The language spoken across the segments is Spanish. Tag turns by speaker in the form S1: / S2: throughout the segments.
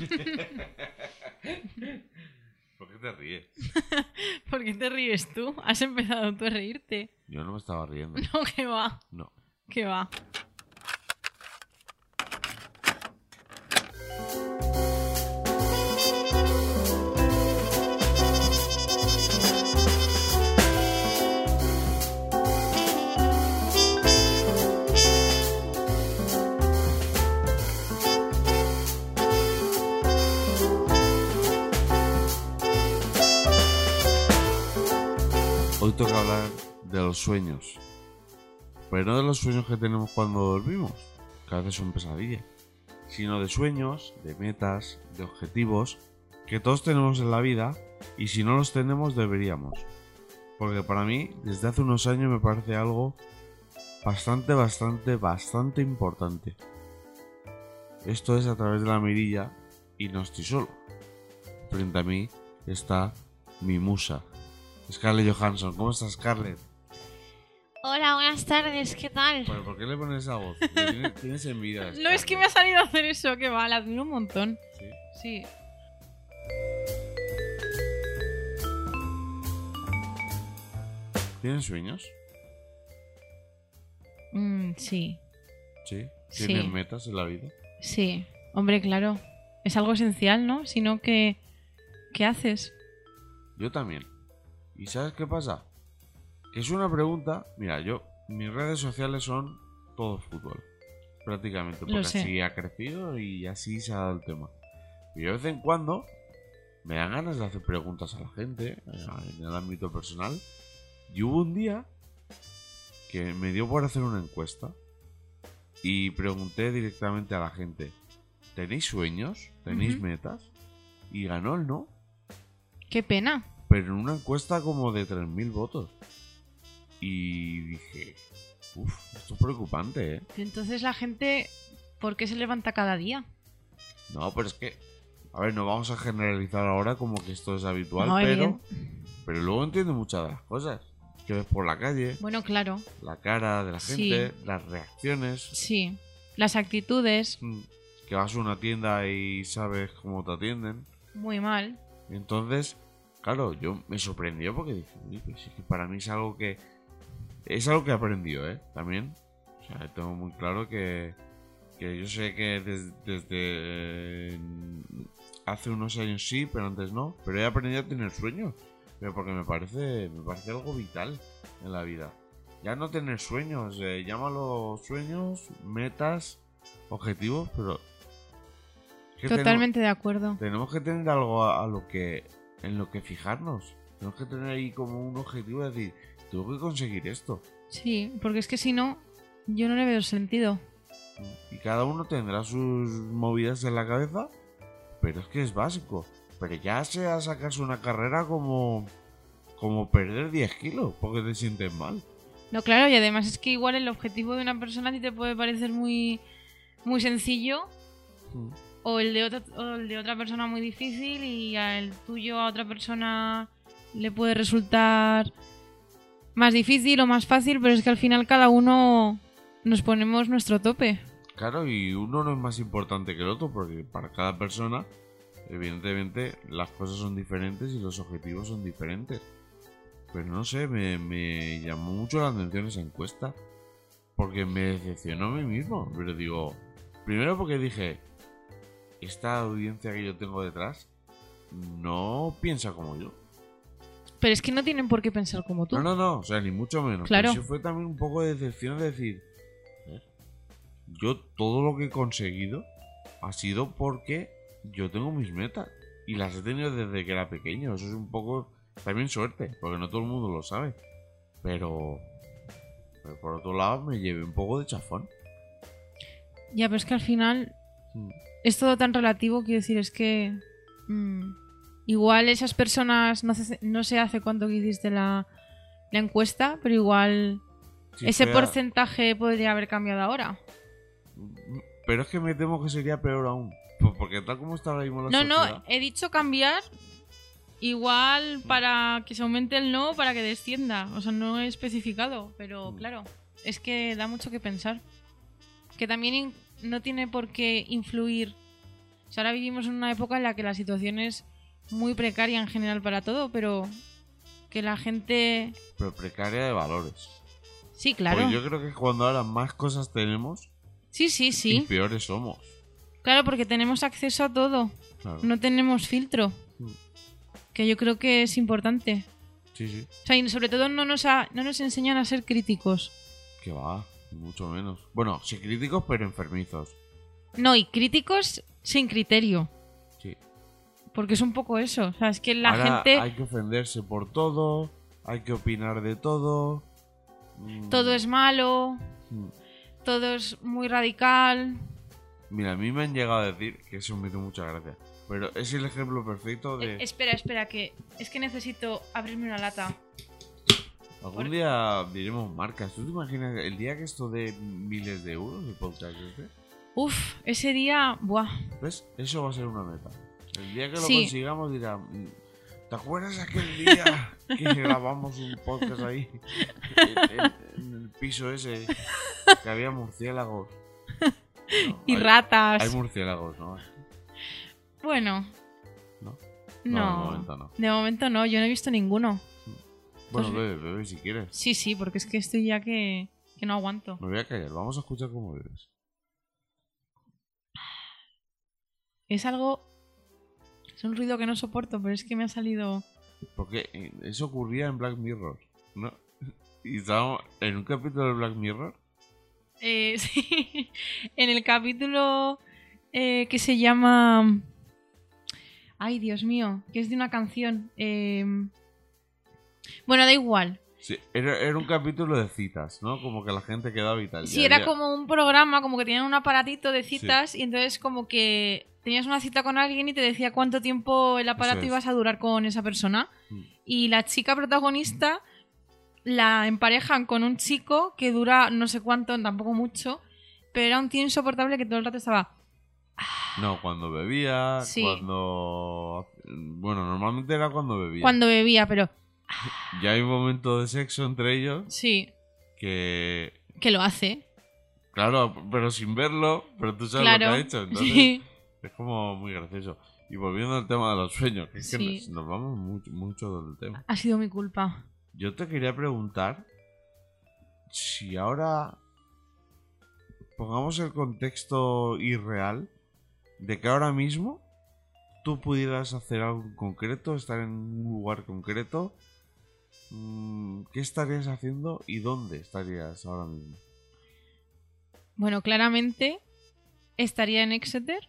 S1: ¿Por qué te ríes?
S2: ¿Por qué te ríes tú? Has empezado tú a reírte.
S1: Yo no me estaba riendo.
S2: No, que va,
S1: No.
S2: que va.
S1: Toca hablar de los sueños. Pero no de los sueños que tenemos cuando dormimos, que a veces son pesadillas, sino de sueños, de metas, de objetivos que todos tenemos en la vida y si no los tenemos deberíamos. Porque para mí, desde hace unos años me parece algo bastante, bastante, bastante importante. Esto es a través de la mirilla y no estoy solo. Frente a mí está mi musa, Scarlett Johansson. ¿Cómo estás, Scarlett?
S2: Hola, buenas tardes, ¿qué tal?
S1: Pero, ¿Por qué le pones esa voz? Tienes, tienes envidia.
S2: No, es que me ha salido a hacer eso, que va, la admiro un montón.
S1: ¿Sí?
S2: Sí.
S1: ¿Tienes sueños?
S2: Mm, sí,
S1: Sí.
S2: Sí.
S1: ¿Tienes metas en la vida?
S2: sí. Hombre, claro. Es algo esencial, ¿no? Si no, ¿qué, ¿qué haces?
S1: Yo también. ¿Y sabes qué pasa? Es una pregunta. Mira, yo. Mis redes sociales son todo fútbol. Prácticamente. Porque así ha crecido y así se ha dado el tema. Y de vez en cuando. Me dan ganas de hacer preguntas a la gente. eh, En el ámbito personal. Y hubo un día. Que me dio por hacer una encuesta. Y pregunté directamente a la gente. ¿Tenéis sueños? ¿Tenéis metas? Y ganó el no
S2: Qué pena.
S1: Pero en una encuesta como de 3.000 votos. Y dije, uff, esto es preocupante, ¿eh?
S2: Entonces la gente, ¿por qué se levanta cada día?
S1: No, pero es que, a ver, no vamos a generalizar ahora como que esto es habitual,
S2: No,
S1: pero, pero luego entiendo muchas de las cosas que ves por la calle,
S2: Bueno, claro,
S1: la cara de la
S2: Sí.
S1: gente, las reacciones,
S2: sí. Las actitudes,
S1: mm, que vas a una tienda y sabes cómo te atienden.
S2: muy mal.
S1: Entonces, claro, yo me sorprendió porque dije, "Uy, pues es que para mí es algo que. Es algo que he aprendido, ¿eh? También. O sea, tengo muy claro que. Que yo sé que des- desde. eh, hace unos años sí, pero antes no. Pero he aprendido a tener sueños. Pero porque me parece. Me parece algo vital en la vida. Ya no tener sueños, eh, llámalo sueños, metas, objetivos, pero. es que tenemos-
S2: Totalmente de acuerdo.
S1: tenemos que tener algo a, a lo que en lo que fijarnos. Tenemos que tener ahí como un objetivo de decir, tengo que conseguir esto.
S2: Sí, porque es que si no, yo no le veo sentido.
S1: Y cada uno tendrá sus movidas en la cabeza, pero es que es básico. Pero ya sea sacarse una carrera como como perder 10 kilos porque te sientes mal.
S2: No, claro, y además es que igual el objetivo de una persona a ti te puede parecer muy, muy sencillo o el, de otra, o el de otra persona muy difícil y el tuyo a otra persona le puede resultar más difícil o más fácil, pero es que al final cada uno nos ponemos nuestro tope.
S1: Claro, y uno no es más importante que el otro porque para cada persona, evidentemente, las cosas son diferentes y los objetivos son diferentes. Pero no sé, me llamó mucho la atención esa encuesta porque me decepcionó a mí mismo. Pero digo, primero porque dije, esta audiencia que yo tengo detrás no piensa como yo.
S2: Pero es que no tienen por qué pensar como tú.
S1: No, no, no, o sea, ni mucho menos.
S2: Claro.
S1: Pero sí fue también un poco de decepción de decir, "Joder, yo todo lo que he conseguido ha sido porque yo tengo mis metas y las he tenido desde que era pequeño. Eso es un poco también suerte, porque no todo el mundo lo sabe. Pero, pero por otro lado me llevé un poco de chafón.
S2: Ya, pero es que al final
S1: Mm.
S2: es todo tan relativo, quiero decir, es que mm, igual esas personas, no sé, no sé hace cuánto que hiciste la, la encuesta, pero igual
S1: Si
S2: ese
S1: fuera-
S2: porcentaje podría haber cambiado ahora.
S1: Pero es que me temo que sería peor aún. Pues Porque tal como está ahora mismo la
S2: No,
S1: sociedad...
S2: no, he dicho cambiar igual para que se aumente el no, para que descienda. O sea, no he especificado, pero
S1: Mm.
S2: claro, es que da mucho que pensar. Que también no tiene por qué influir O sea, ahora vivimos en una época en la que la situación es muy precaria en general para todo, pero que la gente...
S1: Pero precaria de valores.
S2: Sí, claro.
S1: Porque yo creo que cuando ahora más cosas tenemos,
S2: Sí, sí,
S1: y
S2: sí.
S1: peores somos.
S2: Claro, porque tenemos acceso a todo.
S1: Claro.
S2: No tenemos filtro.
S1: Mm.
S2: Que yo creo que es importante.
S1: Sí, sí.
S2: O sea, y sobre todo no nos, ha- no nos enseñan a ser críticos.
S1: Que va, mucho menos. Bueno, sí críticos, pero enfermizos.
S2: No, y críticos sin criterio.
S1: Sí.
S2: Porque es un poco eso. O sea, es que la
S1: Ahora
S2: gente...
S1: hay que ofenderse por todo, hay que opinar de todo. Mm,
S2: Todo es malo,
S1: mm.
S2: todo es muy radical.
S1: Mira, a mí me han llegado a decir que eso me hizo mucha gracia. Pero es el ejemplo perfecto de.
S2: Eh, espera, espera, que es que necesito abrirme una lata.
S1: Algún día diremos marcas. ¿Tú te imaginas el día que esto de miles de euros el podcast este?
S2: Uf, ese día... Buah.
S1: ¿Ves? Eso va a ser una meta. El día que lo
S2: Sí.
S1: consigamos dirán. ¿Te acuerdas aquel día que grabamos un podcast ahí? En, en- en el piso ese. Que había murciélagos. No,
S2: Y
S1: hay-
S2: ratas.
S1: Hay murciélagos, ¿no?
S2: Bueno.
S1: ¿No?
S2: No.
S1: No, de momento no.
S2: De momento no, yo no he visto ninguno.
S1: Bueno, bebe, bebe si quieres.
S2: Sí, sí, porque es que estoy ya que, que no aguanto.
S1: Me voy a callar. Vamos a escuchar cómo bebes.
S2: Es algo... Es un ruido que no soporto, pero es que me ha salido...
S1: Porque eh, eso ocurría en Black Mirror, ¿no? Y estábamos en un capítulo de Black Mirror.
S2: Eh, sí, en el capítulo eh, que se llama... Ay, Dios mío, que es de una canción. eh, Bueno, da igual.
S1: Sí, era, era un capítulo de citas, ¿no? Como que la gente quedaba y tal.
S2: Sí, era como un programa, como que tenían un aparatito de citas y entonces como que tenías una cita con alguien y te decía cuánto tiempo el aparato
S1: es.
S2: ibas a durar con esa persona.
S1: Mm.
S2: Y la chica protagonista la emparejan con un chico que dura no sé cuánto, tampoco mucho, pero era un tío insoportable que todo el rato estaba...
S1: No, cuando bebía,
S2: Sí.
S1: cuando... Bueno, normalmente era cuando bebía.
S2: Cuando bebía, pero
S1: Ya hay un momento de sexo entre ellos
S2: sí,
S1: que...
S2: que lo hace.
S1: Claro, pero sin verlo, pero tú sabes lo que ha hecho. Entonces
S2: Sí.
S1: es como muy gracioso. Y volviendo al tema de los sueños, que es que nos, nos vamos mucho, mucho del tema.
S2: Ha sido mi culpa.
S1: Yo te quería preguntar si ahora pongamos el contexto irreal de que ahora mismo tú pudieras hacer algo en concreto, estar en un lugar concreto, ¿qué estarías haciendo y dónde estarías ahora mismo?
S2: Bueno, claramente estaría en Exeter.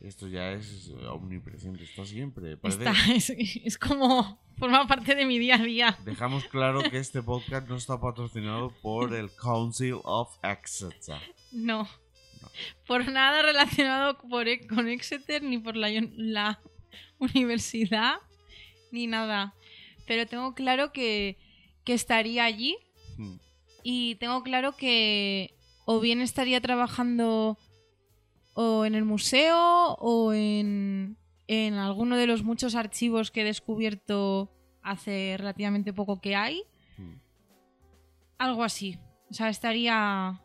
S1: Esto ya es omnipresente, está siempre. parece-
S2: Está, es, es como forma parte de mi día a día.
S1: Dejamos claro que este podcast no está patrocinado por el Council of Exeter.
S2: No.
S1: No.
S2: Por nada relacionado por, e- con Exeter, ni por la, la universidad, ni nada. Pero tengo claro que, que estaría allí
S1: Hmm.
S2: y tengo claro que o bien estaría trabajando o en el museo o en, en alguno de los muchos archivos que he descubierto hace relativamente poco que hay.
S1: Hmm.
S2: Algo así. O sea, estaría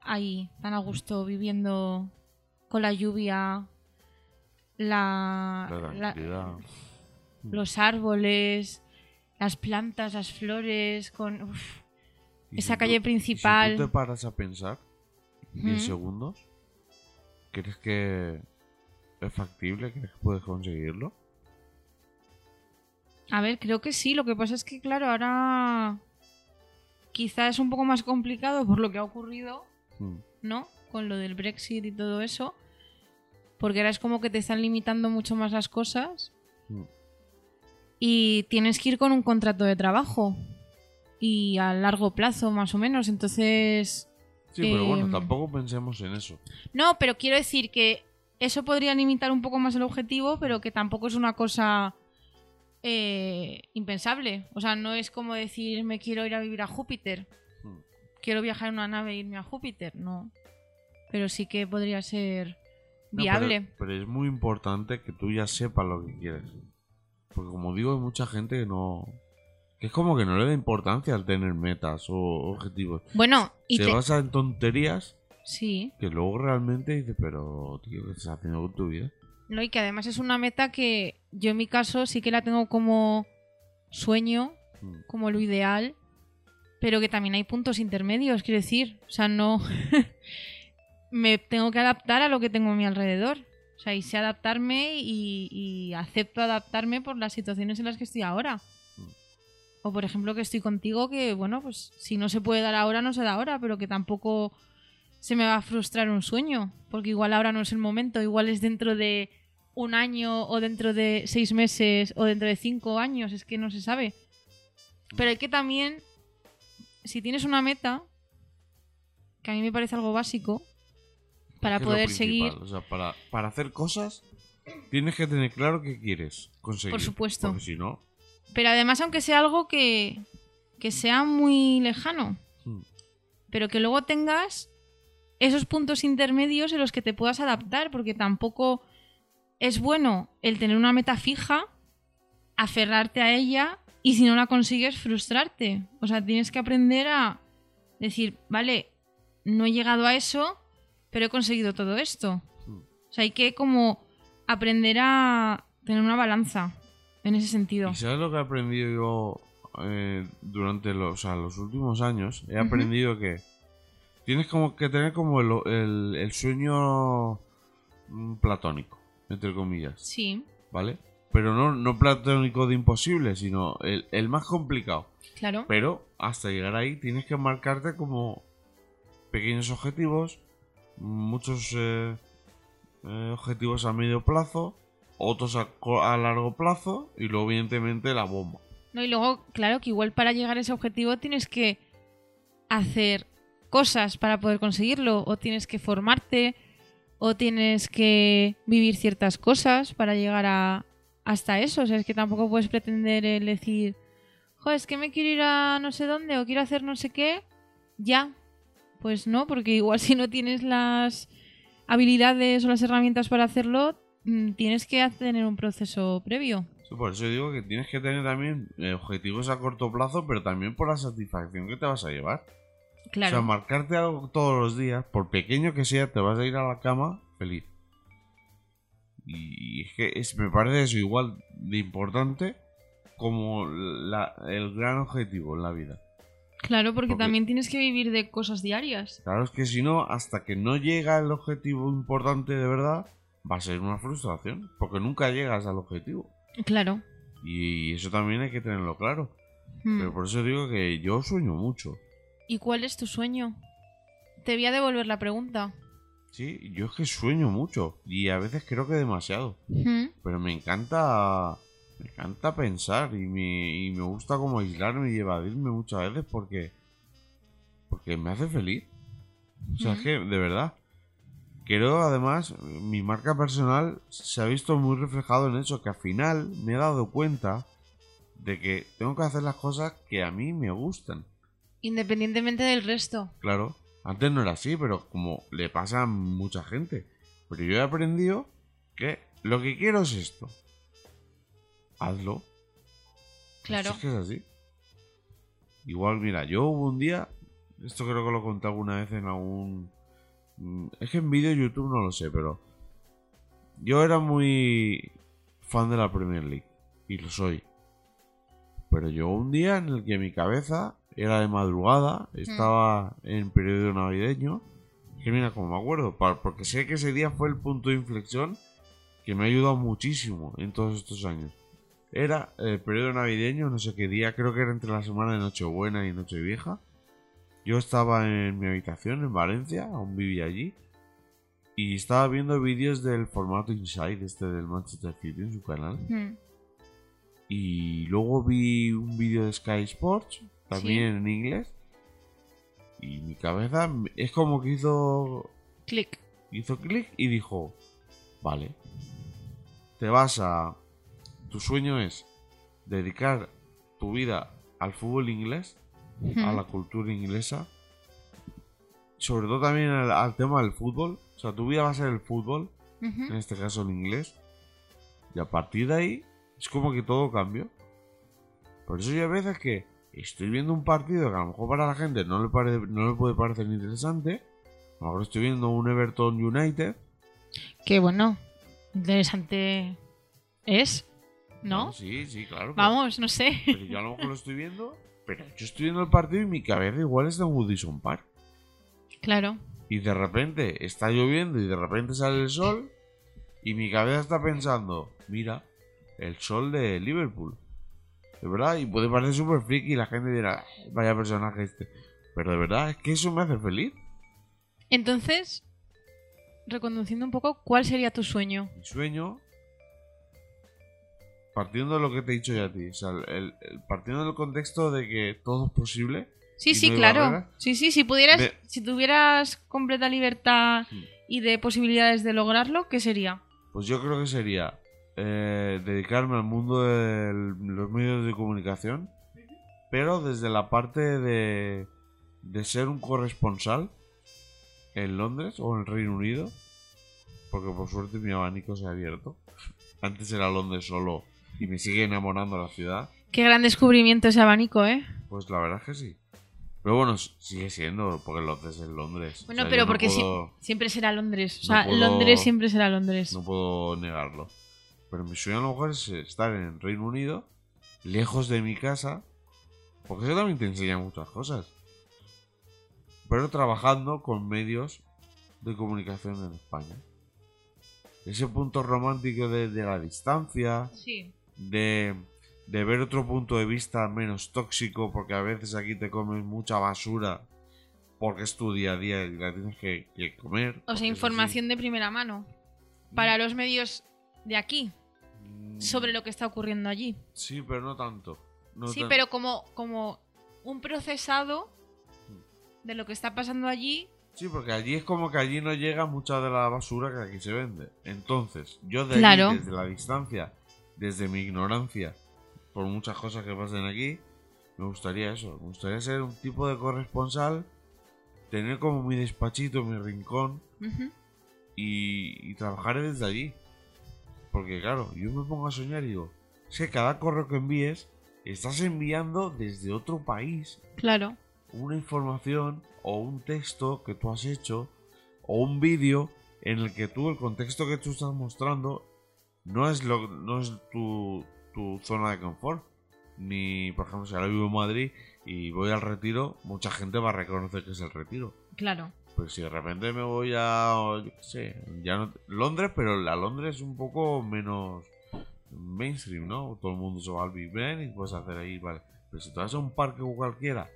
S2: ahí, tan a gusto, viviendo con la lluvia, la,
S1: La
S2: la-
S1: tranquilidad.
S2: Los árboles, las plantas, las flores, con uf, esa
S1: si
S2: calle
S1: tú-
S2: principal.
S1: Y si tú te paras a pensar 10
S2: Ujú.
S1: segundos, ¿crees que es factible? ¿Crees que puedes conseguirlo?
S2: A ver, creo que sí. Lo que pasa es que, claro, ahora quizá es un poco más complicado por lo que ha ocurrido,
S1: Hmm.
S2: ¿no? Con lo del Brexit y todo eso. Porque ahora es como que te están limitando mucho más las cosas.
S1: Hmm.
S2: Y tienes que ir con un contrato de trabajo. Y a largo plazo, más o menos. Entonces.
S1: Sí, pero bueno,
S2: Em,
S1: tampoco pensemos en eso.
S2: No, pero quiero decir que eso podría limitar un poco más el objetivo, pero que tampoco es una cosa eh, impensable. O sea, no es como decir me quiero ir a vivir a Júpiter.
S1: Hmm.
S2: Quiero viajar en una nave e irme a Júpiter. No. Pero sí que podría ser
S1: No,
S2: viable.
S1: pero, pero es muy importante que tú ya sepas lo que quieres. Porque como digo, hay mucha gente que no... Que es como que no le da importancia al tener metas o objetivos.
S2: Bueno, y
S1: Se
S2: te...
S1: basa en tonterías
S2: Sí.
S1: que luego realmente dices, pero tío, ¿qué estás haciendo con tu vida?
S2: No, y que además es una meta que yo en mi caso sí que la tengo como sueño,
S1: Mm.
S2: como lo ideal, pero que también hay puntos intermedios, quiero decir. O sea, no. me tengo que adaptar a lo que tengo a mi alrededor. O sea, y sé adaptarme y, y acepto adaptarme por las situaciones en las que estoy ahora. O por ejemplo que estoy contigo, que bueno, pues si no se puede dar ahora, no se da ahora, pero que tampoco se me va a frustrar un sueño, porque igual ahora no es el momento, igual es dentro de un año o dentro de seis meses o dentro de cinco años, es que no se sabe. Pero hay que también, si tienes una meta, que a mí me parece algo básico, para poder seguir,
S1: O sea, para, para hacer cosas, tienes que tener claro qué quieres conseguir.
S2: Por supuesto.
S1: Porque si no,
S2: pero además aunque sea algo que, que sea muy lejano,
S1: mm,
S2: pero que luego tengas esos puntos intermedios en los que te puedas adaptar, porque tampoco es bueno el tener una meta fija, aferrarte a ella y si no la consigues frustrarte. O sea, tienes que aprender a decir, vale, no he llegado a eso, pero he conseguido todo esto.
S1: mm.
S2: O sea, hay que como aprender a tener una balanza en ese sentido.
S1: ¿Y sabes lo que he aprendido yo eh, durante los, o sea, los últimos años? He aprendido que tienes como que tener como el, el- el sueño mm, platónico, entre comillas,
S2: Sí,
S1: ¿vale? Pero no, no platónico de imposible, sino el, el más complicado.
S2: claro.
S1: Pero hasta llegar ahí tienes que marcarte como pequeños objetivos, muchos eh, eh, objetivos a medio plazo, otros a, a largo plazo y luego evidentemente la bomba.
S2: No, y luego, claro, que igual para llegar a ese objetivo tienes que hacer cosas para poder conseguirlo, o tienes que formarte, o tienes que vivir ciertas cosas para llegar a hasta eso. O sea, es que tampoco puedes pretender el decir, joder, es que me quiero ir a no sé dónde, o quiero hacer no sé qué, ya. Pues no, porque igual si no tienes las habilidades o las herramientas para hacerlo, mm, tienes que tener un proceso previo.
S1: Sí, Por eso digo que tienes que tener también eh, objetivos a corto plazo, pero también por la satisfacción que te vas a llevar.
S2: Claro.
S1: O sea, marcarte algo todos los días, por pequeño que sea, te vas a ir a la cama feliz. Y es que es, me parece eso igual de importante como la- el gran objetivo en la vida.
S2: Claro, porque,
S1: Porque-
S2: también tienes que vivir de cosas diarias.
S1: Claro, es que si no, hasta que no llega el objetivo importante de verdad, va a ser una frustración, porque nunca llegas al objetivo.
S2: Claro.
S1: Y eso también hay que tenerlo claro.
S2: Hmm.
S1: Pero por eso digo que yo sueño mucho.
S2: ¿Y cuál es tu sueño? Te voy a devolver la pregunta.
S1: Sí, yo es que sueño mucho y a veces creo que demasiado.
S2: Hmm.
S1: Pero me encanta. Me encanta pensar y me, y me gusta como aislarme y evadirme muchas veces porque. Porque me hace feliz. O sea, es que, de verdad. Creo además, mi marca personal se ha visto muy reflejado en eso, que al final me he dado cuenta de que tengo que hacer las cosas que a mí me gustan.
S2: Independientemente del resto.
S1: Claro, antes no era así, pero como le pasa a mucha gente. Pero yo he aprendido que lo que quiero es esto. Hazlo.
S2: Claro.
S1: Es que es así. Igual, mira, yo hubo un día, esto creo que lo conté alguna vez en algún... mm, Es que en vídeo de YouTube no lo sé, pero... Yo era muy fan de la Premier League. Y lo soy. Pero llegó un día en el que mi cabeza era de madrugada, estaba en periodo navideño. Que mira, como me acuerdo, porque sé que ese día fue el punto de inflexión que me ha ayudado muchísimo en todos estos años. Era el periodo navideño, no sé qué día, creo que era entre la semana de Nochebuena y Nochevieja. Yo estaba en mi habitación en Valencia, aún vivía allí, y estaba viendo vídeos del formato Inside, este del Manchester City en su canal. Y luego vi un vídeo de Sky Sports, también en inglés. Y mi cabeza es como que hizo
S2: Clic.
S1: hizo clic y dijo, vale, te vas a... Tu sueño es dedicar tu vida al fútbol inglés, a la cultura inglesa, sobre todo también al, al tema del fútbol. O sea, tu vida va a ser el fútbol, en este caso el inglés. Y a partir de ahí es como que todo cambió. Por eso hay veces que estoy viendo un partido que a lo mejor para la gente no le, pare- no le puede parecer interesante. A lo mejor estoy viendo un Everton United
S2: Que bueno. Interesante es, ¿no?
S1: Sí, sí, claro. pero-
S2: Vamos, no sé.
S1: Pero yo a lo mejor lo estoy viendo, pero yo estoy viendo el partido y mi cabeza igual está en Woodison Park.
S2: Claro.
S1: Y de repente está lloviendo y de repente sale el sol y mi cabeza está pensando, mira, el sol de Liverpool. De verdad, y puede parecer súper friki y la gente dirá, "Ay, vaya personaje este. Pero de verdad, es que eso me hace feliz.
S2: Entonces, reconduciendo un poco, ¿cuál sería tu sueño?
S1: Mi sueño, partiendo de lo que te he dicho ya a ti, o sea, el- el- partiendo del contexto de que todo es posible,
S2: Sí,
S1: ¿Y
S2: sí,
S1: no
S2: claro.
S1: barreras?
S2: Sí, sí, si pudieras,
S1: De-
S2: si tuvieras completa libertad
S1: Hmm.
S2: y de posibilidades de lograrlo, ¿qué sería?
S1: Pues yo creo que sería eh, dedicarme al mundo de los medios de comunicación, pero desde la parte de, de ser un corresponsal en Londres o en el Reino Unido, porque por suerte mi abanico se ha abierto. Antes era Londres solo y me sigue enamorando la ciudad,
S2: Qué gran descubrimiento ese abanico, ¿eh?
S1: pues la verdad es que sí. Pero bueno, sigue siendo, porque Londres es Londres.
S2: Bueno,
S1: O sea,
S2: pero
S1: no
S2: porque si- siempre será Londres. O
S1: No
S2: sea,
S1: puedo-
S2: Londres siempre será Londres.
S1: No puedo negarlo. Pero mi sueño a lo mejor es estar en Reino Unido, lejos de mi casa, porque eso también te enseña muchas cosas. Pero trabajando con medios de comunicación en España. Ese punto romántico de, de la distancia,
S2: Sí.
S1: De, de ver otro punto de vista menos tóxico, porque a veces aquí te comes mucha basura porque es tu día a día y la tienes que, que comer.
S2: O sea, información de primera mano. Para los medios de aquí,
S1: así.
S2: sobre lo que está ocurriendo allí.
S1: Sí, pero no tanto. No
S2: sí,
S1: tan-
S2: pero como, como un procesado de lo que está pasando allí.
S1: Sí, porque allí es como que allí no llega mucha de la basura que aquí se vende. Entonces, yo de
S2: Claro.
S1: allí, desde la distancia, desde mi ignorancia, por muchas cosas que pasen aquí, me gustaría eso. Me gustaría ser un tipo de corresponsal, tener como mi despachito, mi rincón y trabajar desde allí. Porque claro, yo me pongo a soñar y digo, es que cada correo que envíes, estás enviando desde otro país
S2: Claro.
S1: una información o un texto que tú has hecho o un vídeo en el que tú el contexto que tú estás mostrando no es lo no es tu, tu zona de confort ni por ejemplo si ahora vivo en Madrid y voy al retiro mucha gente va a reconocer que es el retiro
S2: Claro.
S1: pues si de repente me voy a yo qué sé ya no Londres pero la Londres es un poco menos mainstream no todo el mundo se va al Big Ben y puedes hacer ahí vale pero si te vas a un parque o cualquiera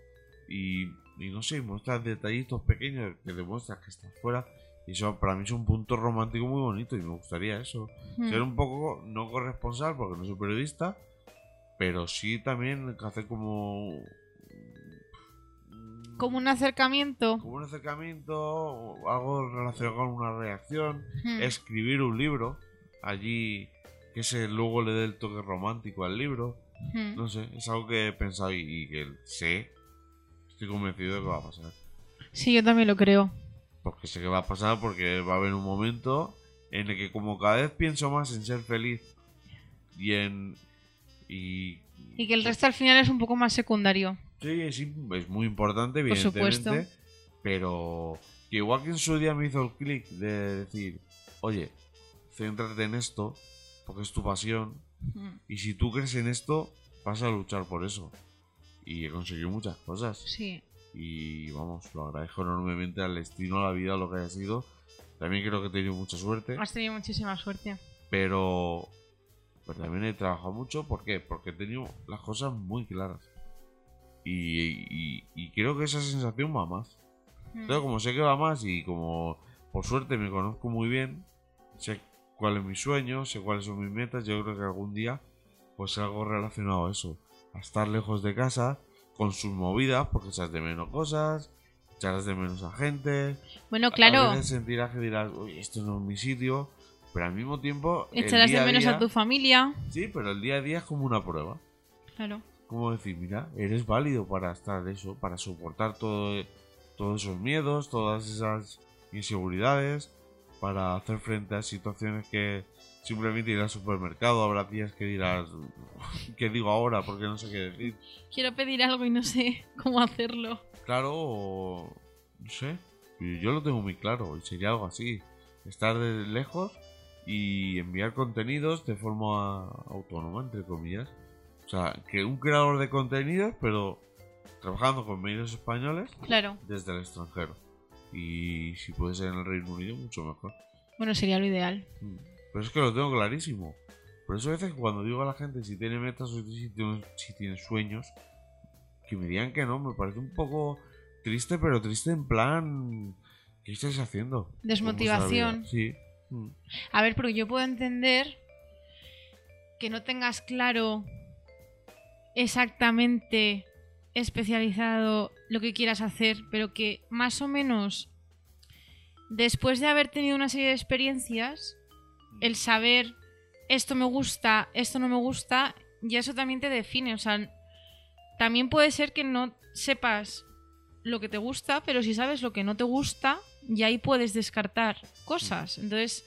S1: y, y no sé, muestras detallitos pequeños que demuestras que estás fuera. Y eso para mí es un punto romántico muy bonito y me gustaría eso.
S2: Mm.
S1: Ser un poco no corresponsal porque no soy periodista, pero sí también hacer como...
S2: Como un acercamiento.
S1: Como un acercamiento, algo relacionado con una reacción,
S2: Mm.
S1: escribir un libro allí que ese luego le dé el toque romántico al libro.
S2: Mm.
S1: No sé, es algo que he pensado y, y que sé, estoy convencido de que va a pasar.
S2: Sí, yo también lo creo.
S1: Porque sé que va a pasar porque va a haber un momento en el que como cada vez pienso más en ser feliz y en... Y,
S2: Y que el resto al final es un poco más secundario.
S1: Sí, es, muy importante,
S2: Por
S1: evidentemente.
S2: supuesto.
S1: Pero que igual que en su día me hizo el clic de decir, oye, céntrate en esto, porque es tu pasión,
S2: Mm.
S1: y si tú crees en esto, vas a luchar por eso. Y he conseguido muchas cosas.
S2: Sí.
S1: Y vamos, lo agradezco enormemente al destino, a la vida, lo que haya sido. También creo que he tenido mucha suerte.
S2: Has tenido muchísima suerte.
S1: Pero, pero también he trabajado mucho. ¿Por qué? Porque he tenido las cosas muy claras. Y, y- y creo que esa sensación va más.
S2: Mm.
S1: Entonces, como sé que va más y como por suerte me conozco muy bien, sé cuál es mi sueño, sé cuáles son mis metas, yo creo que algún día pues algo relacionado a eso. A estar lejos de casa, con sus movidas, porque echas de menos cosas, echarás de menos a gente.
S2: Bueno,
S1: A
S2: claro.
S1: veces sentirás que dirás, uy, esto no es mi sitio. Pero al mismo tiempo.
S2: Echarás de menos
S1: día-
S2: a tu familia.
S1: Sí, pero el día a día es como una prueba.
S2: Claro.
S1: Como decir, mira, eres válido para estar eso, para soportar todo, todos esos miedos, todas esas inseguridades, para hacer frente a situaciones que simplemente ir al supermercado, habrá días que dirás, ¿qué digo ahora? Porque no sé qué decir.
S2: Quiero pedir algo y no sé cómo hacerlo.
S1: Claro, o no sé, yo lo tengo muy claro y sería algo así, estar de lejos y enviar contenidos de forma autónoma, entre comillas. O sea, que un creador de contenidos, pero trabajando con medios españoles
S2: Claro.
S1: desde el extranjero. Y si puede ser en el Reino Unido, mucho mejor.
S2: Bueno, sería lo ideal.
S1: Mm. Pero es que lo tengo clarísimo. Por eso a veces cuando digo a la gente si tiene metas o si tiene, si tiene sueños, que me digan que no, me parece un poco triste, pero triste en plan... ¿Qué estáis haciendo?
S2: Desmotivación.
S1: Sí. Mm.
S2: A ver, porque yo puedo entender que no tengas claro exactamente especializado lo que quieras hacer, pero que más o menos después de haber tenido una serie de experiencias, el saber esto me gusta, esto no me gusta, ya eso también te define. O sea, también puede ser que no sepas lo que te gusta, pero si sabes lo que no te gusta, ya ahí puedes descartar cosas. Entonces,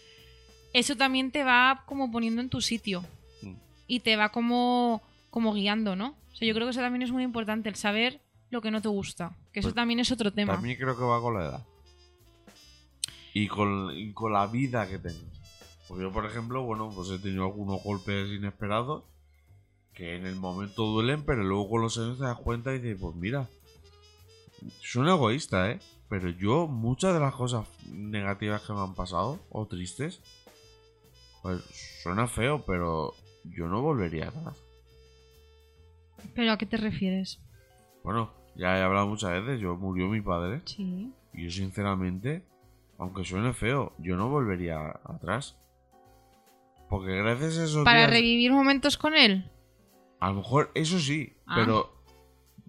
S2: eso también te va como poniendo en tu sitio
S1: Mm.
S2: y te va como, como guiando, ¿no? O sea, yo creo que eso también es muy importante, el saber lo que no te gusta. Que eso
S1: Pues,
S2: también es otro tema.
S1: También creo que va con la edad. Y con, y con la vida que tengas. Porque yo, por ejemplo, bueno, pues he tenido algunos golpes inesperados que en el momento duelen, pero luego con los años te das cuenta y dices, pues mira, un egoísta, ¿eh? Pero yo, muchas de las cosas negativas que me han pasado, o tristes, pues suena feo, pero yo no volvería atrás.
S2: ¿Pero a qué te refieres?
S1: Bueno, ya he hablado muchas veces, yo murió mi padre.
S2: Sí.
S1: Y yo sinceramente, aunque suene feo, yo no volvería atrás. Porque gracias a esos
S2: ¿Para
S1: días,
S2: revivir momentos con él?
S1: a lo mejor eso sí,
S2: Ah.
S1: pero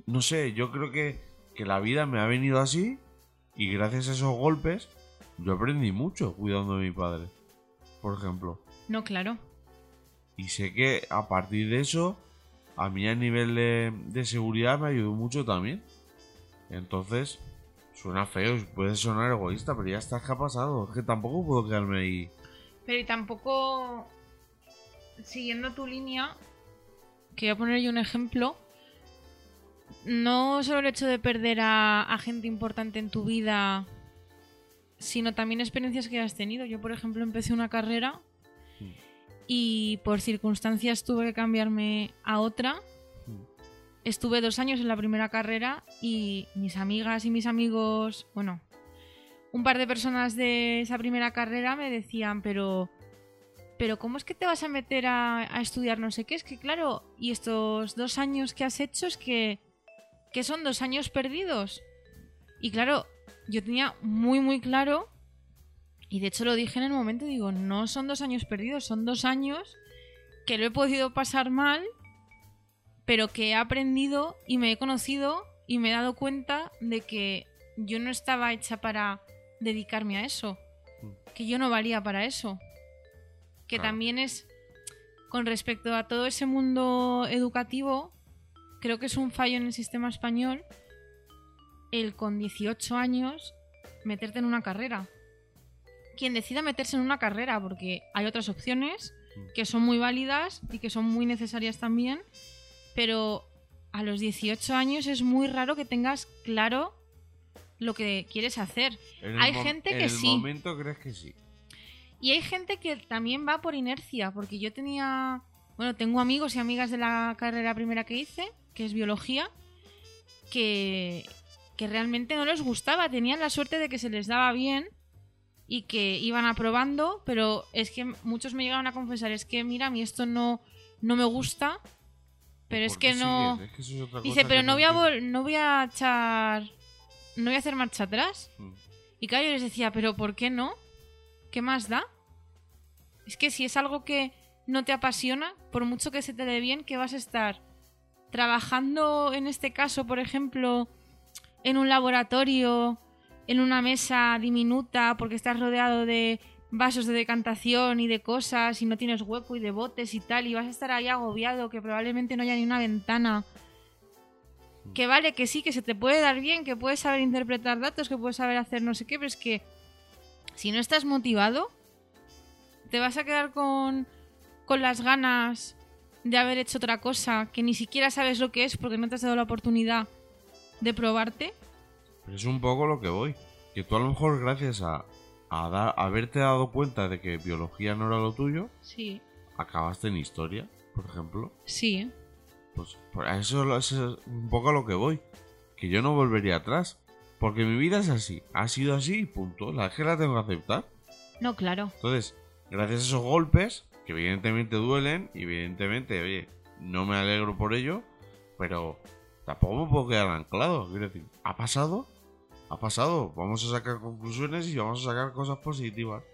S1: no sé, yo creo que, que la vida me ha venido así y gracias a esos golpes yo aprendí mucho cuidando de mi padre, por ejemplo.
S2: No, claro.
S1: Y sé que a partir de eso, a mí a nivel de, de seguridad me ayudó mucho también. Entonces, suena feo, puede sonar egoísta, pero ya está, ¿qué ha pasado? Es que tampoco puedo quedarme ahí.
S2: Pero y tampoco, siguiendo tu línea, que voy a poner yo un ejemplo, no solo el hecho de perder a, a gente importante en tu vida, sino también experiencias que has tenido. Yo, por ejemplo, empecé una carrera
S1: Mm.
S2: y por circunstancias tuve que cambiarme a otra.
S1: Mm.
S2: Estuve dos años en la primera carrera y mis amigas y mis amigos, bueno, un par de personas de esa primera carrera me decían, pero, pero ¿cómo es que te vas a meter a, estudiar no sé qué? Es que claro, y estos dos años que has hecho es que, que son dos años perdidos. Y claro, yo tenía muy, muy claro, y de hecho lo dije en el momento, digo, no son dos años perdidos, son dos años que lo he podido pasar mal, pero que he aprendido y me he conocido y me he dado cuenta de que yo no estaba hecha para dedicarme a eso, que yo no valía para eso, que
S1: Claro.
S2: también es con respecto a todo ese mundo educativo, creo que es un fallo en el sistema español el con 18 años meterte en una carrera. Quien decida meterse en una carrera, porque hay otras opciones que son muy válidas y que son muy necesarias también, pero a los 18 años es muy raro que tengas claro lo que quieres hacer.
S1: En el
S2: Hay gente
S1: en
S2: que
S1: el
S2: sí.
S1: momento crees que sí.
S2: Y hay gente que también va por inercia, porque yo tenía, bueno, tengo amigos y amigas de la carrera primera que hice, que es biología, que, que realmente no les gustaba, tenían la suerte de que se les daba bien y que iban aprobando, pero es que muchos me llegaron a confesar, es que mira, a mí esto no, no me gusta, pero es
S1: ¿Por qué
S2: que no...
S1: Es que
S2: Dice, pero no voy a no voy a echar, no voy a hacer marcha atrás.
S1: Mm.
S2: Y claro, yo les decía, pero ¿por qué no? ¿Qué más da? Es que si es algo que no te apasiona, por mucho que se te dé bien, que vas a estar trabajando, en este caso, por ejemplo, en un laboratorio, en una mesa diminuta, porque estás rodeado de vasos de decantación y de cosas y no tienes hueco y de botes y tal, y vas a estar ahí agobiado, que probablemente no haya ni una ventana. Que vale, que sí, que se te puede dar bien, que puedes saber interpretar datos, que puedes saber hacer no sé qué, pero es que si no estás motivado, te vas a quedar con, con las ganas de haber hecho otra cosa que ni siquiera sabes lo que es porque no te has dado la oportunidad de probarte.
S1: Pero es un poco lo que voy. Que tú a lo mejor gracias a a haberte dado cuenta de que biología no era lo tuyo,
S2: Sí,
S1: acabaste en historia, por ejemplo.
S2: sí.
S1: Pues, a eso, eso es un poco a lo que voy. Que yo no volvería atrás. Porque mi vida es así. Ha sido así y punto. La que la tengo que aceptar.
S2: No, claro.
S1: Entonces, gracias a esos golpes, que evidentemente duelen, y evidentemente, oye, no me alegro por ello, pero tampoco me puedo quedar anclado. Quiero decir, ha pasado, ha pasado. Vamos a sacar conclusiones y vamos a sacar cosas positivas.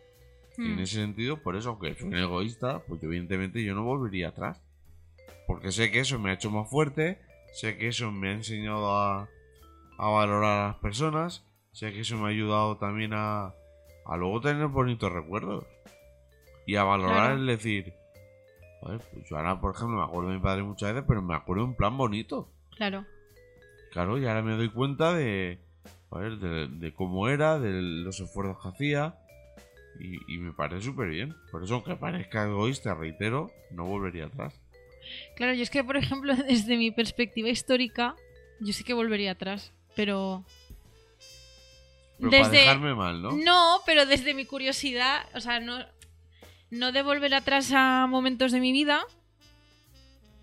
S1: Y en
S2: Hmm.
S1: ese sentido, por eso, aunque soy un egoísta, pues evidentemente yo no volvería atrás. Porque sé que eso me ha hecho más fuerte, sé que eso me ha enseñado a, a valorar a las personas, sé que eso me ha ayudado también a, a luego tener bonitos recuerdos. Y a valorar
S2: Claro.
S1: el decir, joder, pues yo ahora, por ejemplo, me acuerdo de mi padre muchas veces, pero me acuerdo en plan bonito.
S2: Claro.
S1: Claro, y ahora me doy cuenta de, joder, de, de cómo era, de los esfuerzos que hacía. Y, y me parece súper bien. Por eso, aunque parezca egoísta, reitero, no volvería atrás.
S2: Claro, yo es que, por ejemplo, desde mi perspectiva histórica, yo sí que volvería atrás. Pero.
S1: Pero para
S2: desde.
S1: dejarme mal, ¿no?
S2: No, pero desde mi curiosidad, o sea, no. No de volver atrás a momentos de mi vida.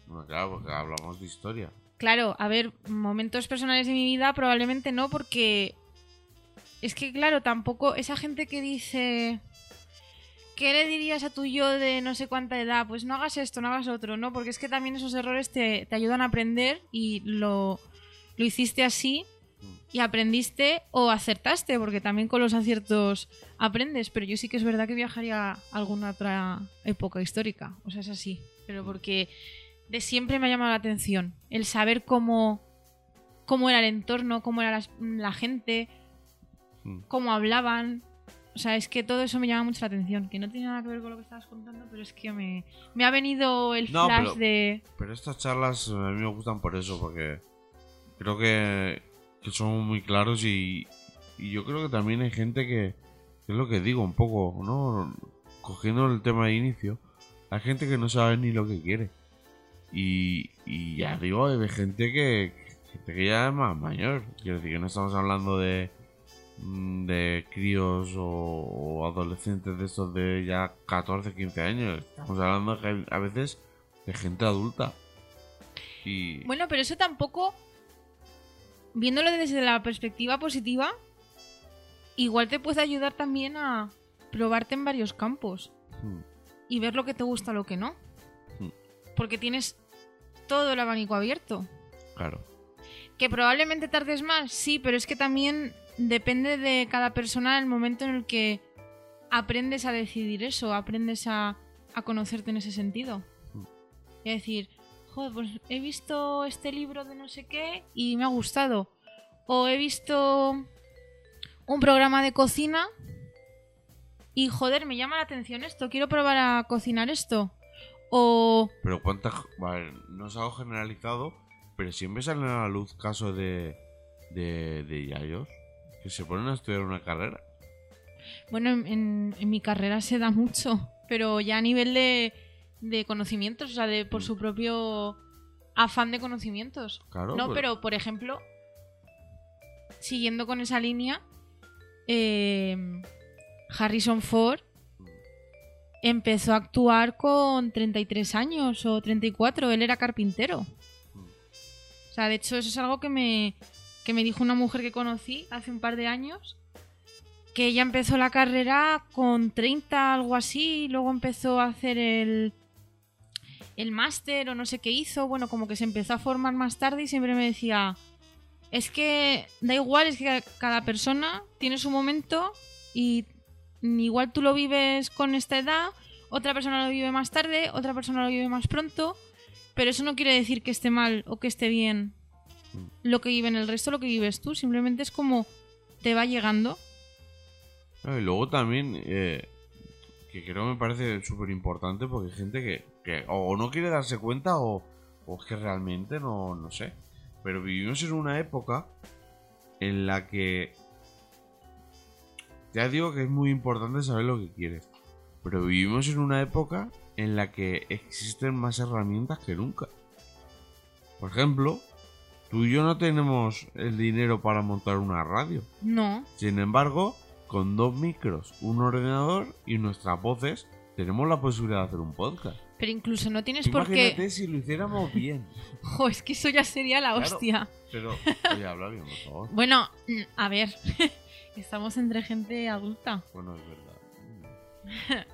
S1: Bueno, claro, porque hablamos de historia.
S2: Claro, a ver, momentos personales de mi vida probablemente no, porque es que, claro, tampoco esa gente que dice, ¿qué le dirías a tu yo de no sé cuánta edad? Pues no hagas esto, no hagas otro, ¿no? Porque es que también esos errores te, te ayudan a aprender y lo, lo hiciste así y aprendiste o acertaste, porque también con los aciertos aprendes, pero yo sí que es verdad que viajaría a alguna otra época histórica, o sea, es así, pero porque de siempre me ha llamado la atención el saber cómo, cómo era el entorno, cómo era la gente,
S1: Mm.
S2: cómo hablaban. O sea, es que todo eso me llama mucho la atención. Que no tiene nada que ver con lo que estabas contando, pero es que me, me ha venido el
S1: No,
S2: flash
S1: pero-
S2: de.
S1: Pero estas charlas eh, a mí me gustan por eso, porque creo que, que son muy claros y, y yo creo que también hay gente que, que es lo que digo un poco, ¿no? Cogiendo el tema de inicio, hay gente que no sabe ni lo que quiere. Y, y ya digo, hay gente que, gente que ya es más mayor. Quiero decir que no estamos hablando de, de críos o, o adolescentes de estos de ya 14, 15 años. Estamos hablando de- a veces de gente adulta. Y
S2: Bueno, pero eso tampoco. Viéndolo desde la perspectiva positiva, igual te puede ayudar también a probarte en varios campos
S1: Hmm,
S2: y ver lo que te gusta, lo que no.
S1: Hmm.
S2: Porque tienes todo el abanico abierto.
S1: claro.
S2: Que probablemente tardes más, sí, pero es que también depende de cada persona el momento en el que aprendes a decidir eso, aprendes a, a conocerte en ese sentido.
S1: Mm.
S2: Y a decir, joder, pues he visto este libro de no sé qué y me ha gustado. O he visto un programa de cocina y joder, me llama la atención esto, quiero probar a cocinar esto. O
S1: Pero cuántas... Vale, no es algo generalizado, pero siempre salen a la luz casos de, de, de yayos que se ponen a estudiar una carrera.
S2: Bueno, en, mi carrera se da mucho, pero ya a nivel de, de conocimientos, o sea, de por
S1: Mm.
S2: su propio afán de conocimientos.
S1: Claro.
S2: no,
S1: pues-
S2: pero por ejemplo, siguiendo con esa línea, eh, Harrison Ford empezó a actuar con 33 años o 34, él era carpintero.
S1: Mm.
S2: O sea, de hecho, eso es algo que me, que me dijo una mujer que conocí hace un par de años. Que ella empezó la carrera con 30, algo así, y luego empezó a hacer el, el máster o no sé qué hizo. Bueno, como que se empezó a formar más tarde y siempre me decía: Es que da igual, es que cada persona tiene su momento y igual tú lo vives con esta edad, otra persona lo vive más tarde, otra persona lo vive más pronto, pero eso no quiere decir que esté mal o que esté bien lo que viven el resto, lo que vives tú, simplemente es como te va llegando.
S1: Y luego también, eh, que creo me parece súper importante porque hay gente que, que o no quiere darse cuenta o, o es que realmente no, no sé. Pero vivimos en una época en la que... Ya digo que es muy importante saber lo que quieres. Pero vivimos en una época en la que existen más herramientas que nunca. Por ejemplo, tú y yo no tenemos el dinero para montar una radio.
S2: No,
S1: Sin embargo, con dos micros, un ordenador y nuestras voces tenemos la posibilidad de hacer un podcast.
S2: Pero incluso no tienes por
S1: Imagínate
S2: qué.
S1: si lo hiciéramos bien.
S2: Jo, es que eso ya sería la
S1: Claro.
S2: hostia.
S1: Pero, oye, habla bien, por favor.
S2: Bueno, a ver. Estamos entre gente adulta.
S1: Bueno, es verdad.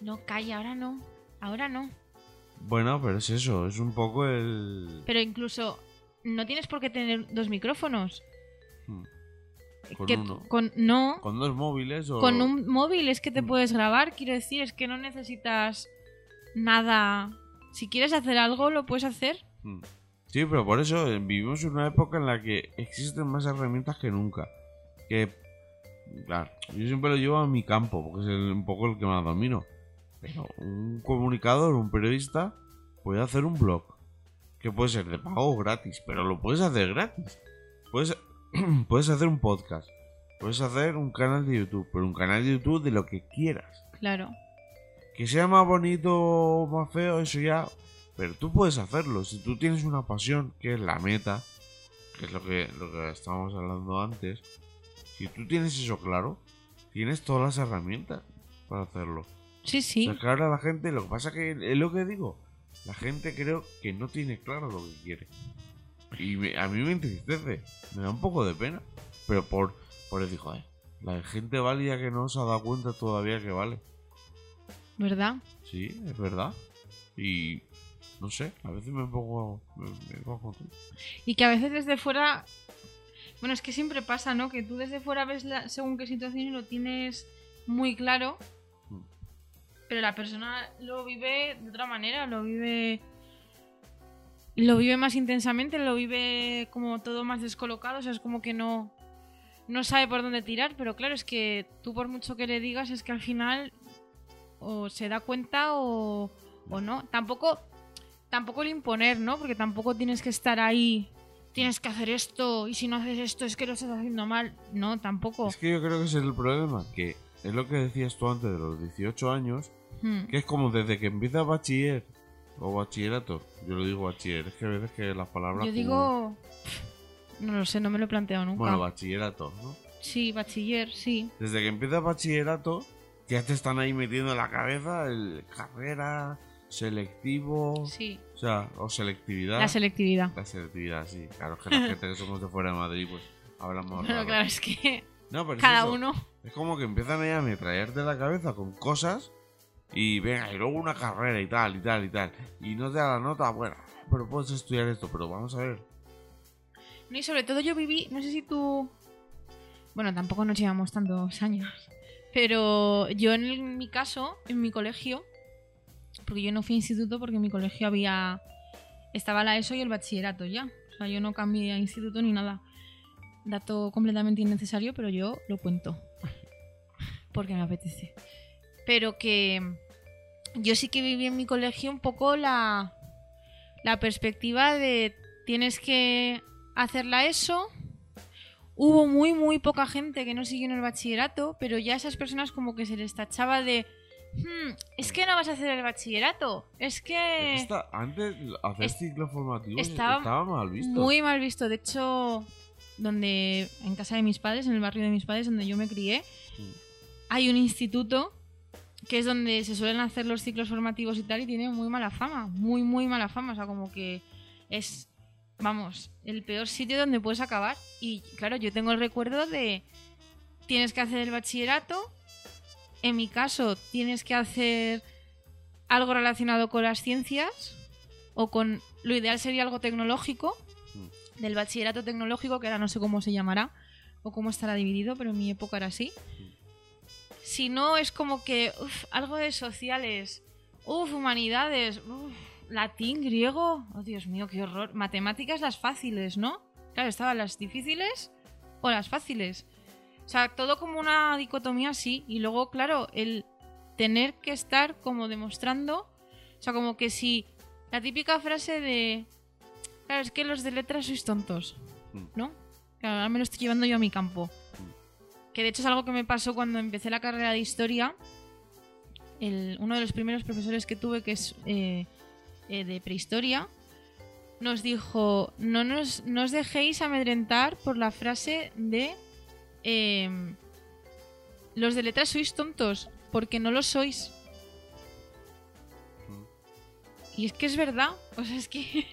S2: No, calla, ahora no. Ahora no.
S1: Bueno, pero es eso, es un poco el...
S2: Pero incluso no tienes por qué tener dos micrófonos.
S1: Hmm. Con
S2: Que-
S1: uno.
S2: con- no,
S1: Con dos móviles o...
S2: con un móvil es que te
S1: Mm.
S2: puedes grabar. Quiero decir, es que no necesitas nada. Si quieres hacer algo, lo puedes hacer.
S1: Mm. Sí, pero por eso eh, vivimos en una época en la que existen más herramientas que nunca. Que, claro, yo siempre lo llevo a mi campo, porque es el- un poco el que más domino. Pero un comunicador, un periodista, puede hacer un blog. Que puede ser de pago o gratis, pero lo puedes hacer gratis. Puedes, puedes hacer un podcast. Puedes hacer un canal de YouTube, pero un canal de YouTube de lo que quieras.
S2: Claro.
S1: Que sea más bonito o más feo, eso ya. Pero tú puedes hacerlo. Si tú tienes una pasión, que es la meta, que es lo que, lo que estábamos hablando antes. Si tú tienes eso claro, tienes todas las herramientas para hacerlo.
S2: Sí, sí.
S1: O sea, que ahora la gente, lo que pasa que es lo que digo. La gente creo que no tiene claro lo que quiere. Y me- a mí me entristece. Me da un poco de pena. Pero por, por decir, joder, la gente válida que no se ha dado cuenta todavía que vale.
S2: ¿Verdad?
S1: Sí, es verdad. Y no sé, a veces me pongo. Me, me tú.
S2: Y que a veces desde fuera. Bueno, es que siempre pasa, ¿no? Que tú desde fuera ves la, según qué situación y lo tienes muy claro. Pero la persona lo vive de otra manera, lo vive. Lo vive más intensamente, lo vive como todo más descolocado, o sea, es como que no. No sabe por dónde tirar, pero claro, es que tú por mucho que le digas, es que al final o se da cuenta o, o no. Tampoco, tampoco el imponer, ¿no? Porque tampoco tienes que estar ahí, tienes que hacer esto, y si no haces esto es que lo estás haciendo mal. No, tampoco.
S1: Es que yo creo que ese es el problema. Que es lo que decías tú antes de los 18 años.
S2: Hmm.
S1: Que es como desde que empieza bachiller o bachillerato. Yo lo digo bachiller. Es que a veces que las palabras.
S2: Yo
S1: como-
S2: digo. No lo sé, no me lo he planteado nunca.
S1: Bueno, bachillerato, ¿no?
S2: sí, bachiller, sí.
S1: Desde que empieza bachillerato, ya te están ahí metiendo en la cabeza el carrera, selectivo.
S2: Sí.
S1: O sea, o selectividad.
S2: La selectividad.
S1: La selectividad, sí. Claro, es que la gente que somos de fuera de Madrid, pues hablamos
S2: Pero
S1: raro.
S2: claro, es que
S1: No, pero
S2: cada uno.
S1: Es como que empiezan ahí a metrallarte la cabeza con cosas y venga, y luego una carrera y tal, y tal, y tal. Y no te da la nota, bueno, pero puedes estudiar esto, pero vamos a ver.
S2: No, y sobre todo yo viví, no sé si tú... Bueno, tampoco nos llevamos tantos años. Pero yo en, mi caso, en mi colegio, porque yo no fui a instituto porque en mi colegio había... Estaba la ESO y el bachillerato ya. O sea, yo no cambié a instituto ni nada. Dato completamente innecesario, pero yo lo cuento. Porque me apetece. Pero que yo sí que viví en mi colegio un poco la, la perspectiva de tienes que hacerla eso. Hubo muy, muy poca gente que no siguió en el bachillerato, pero ya esas personas como que se les tachaba de... "Hmm, es que no vas a hacer el bachillerato. Es que...
S1: Esta- antes, hacer
S2: es-
S1: ciclos formativos
S2: estaba
S1: estaba, mal visto.
S2: Muy mal visto. De hecho, donde en casa de mis padres, en el barrio de mis padres, donde yo me crié, hay un instituto que es donde se suelen hacer los ciclos formativos y tal, y tiene muy mala fama. Muy, muy mala fama. O sea, como que es, vamos, el peor sitio donde puedes acabar. Y claro, yo tengo el recuerdo de tienes que hacer el bachillerato. En mi caso, tienes que hacer algo relacionado con las ciencias o con lo ideal sería algo tecnológico del bachillerato tecnológico que ahora no sé cómo se llamará o cómo estará dividido pero en mi época era así si no es como que uf, algo de sociales. Uff humanidades. Uf, latín griego. Oh dios mío qué horror. Matemáticas las fáciles no claro estaban las difíciles o las fáciles. O sea todo como una dicotomía así. Y luego claro el tener que estar como demostrando. O sea como que si la típica frase de Claro, es que los de letras sois tontos,
S1: Mm.
S2: ¿no? Claro, ahora me lo estoy llevando yo a mi campo. Que de hecho es algo que me pasó cuando empecé la carrera de historia. El- uno de los primeros profesores que tuve, que es eh, eh, de prehistoria, nos dijo, no, nos, no os dejéis amedrentar por la frase de... em, los de letras sois tontos, porque no lo sois. Y es que es verdad. O sea, es que...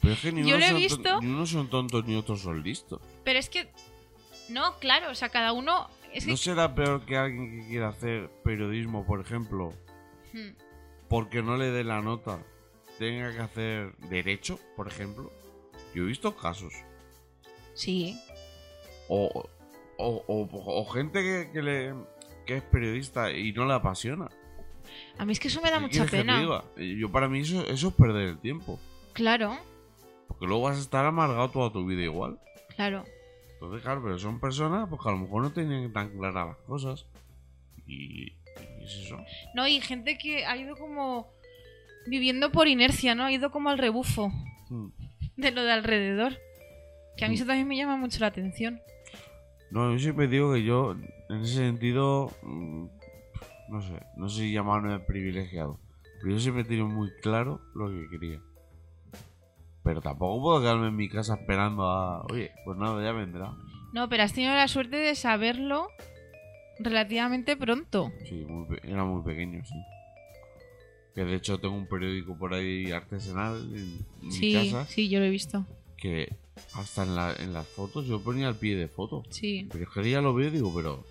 S1: Pero es que ni,
S2: Yo
S1: unos
S2: lo he visto.
S1: ni unos son tontos ni otros son listos.
S2: Pero es que... No, claro, o sea, cada uno... Es que...
S1: ¿No será peor que alguien que quiera hacer periodismo, por ejemplo,
S2: Hmm.
S1: porque no le dé la nota, tenga que hacer derecho, por ejemplo? Yo he visto casos.
S2: Sí.
S1: O, o, o- o gente que, que le, que es periodista y no le apasiona.
S2: A mí es que eso me da
S1: ¿Qué
S2: mucha
S1: que
S2: pena.
S1: Yo para mí eso, eso es perder el tiempo.
S2: Claro,
S1: Porque luego vas a estar amargado toda tu vida igual.
S2: claro.
S1: Entonces, claro, pero son personas pues, que a lo mejor no tienen tan claras las cosas. Y, y es eso.
S2: No, y gente que ha ido como viviendo por inercia, ¿no? Ha ido como al rebufo
S1: Hmm.
S2: de lo de alrededor. Que a mí
S1: Mm.
S2: eso también me llama mucho la atención.
S1: No, yo siempre digo que yo, en ese sentido, mm, no sé, no sé si llamarme privilegiado. Pero yo siempre he tenido muy claro lo que quería. Pero tampoco puedo quedarme en mi casa esperando a. Oye, pues nada, ya vendrá.
S2: No, pero has tenido la suerte de saberlo relativamente pronto.
S1: Sí, muy pe- era muy pequeño, sí. Que de hecho tengo un periódico por ahí artesanal en,
S2: Sí,
S1: mi casa.
S2: sí, yo lo he visto.
S1: Que hasta en, la- en las fotos yo ponía el pie de foto.
S2: Sí.
S1: Pero es que ya lo veo y digo, pero.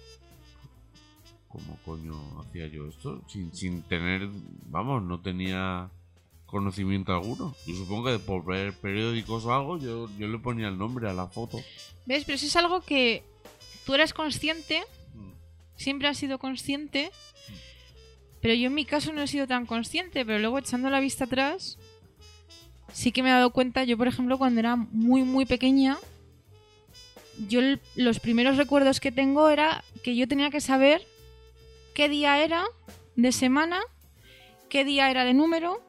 S1: ¿Cómo coño hacía yo esto? Sin, sin tener. Vamos, no tenía conocimiento alguno. Yo supongo que por ver periódicos o algo, yo, yo le ponía el nombre a la foto.
S2: ¿Ves? Pero eso es algo que tú eres consciente, siempre has sido consciente, pero yo en mi caso no he sido tan consciente, pero luego echando la vista atrás, sí que me he dado cuenta, yo por ejemplo cuando era muy muy pequeña, yo los primeros recuerdos que tengo era que yo tenía que saber qué día era de semana, qué día era de número,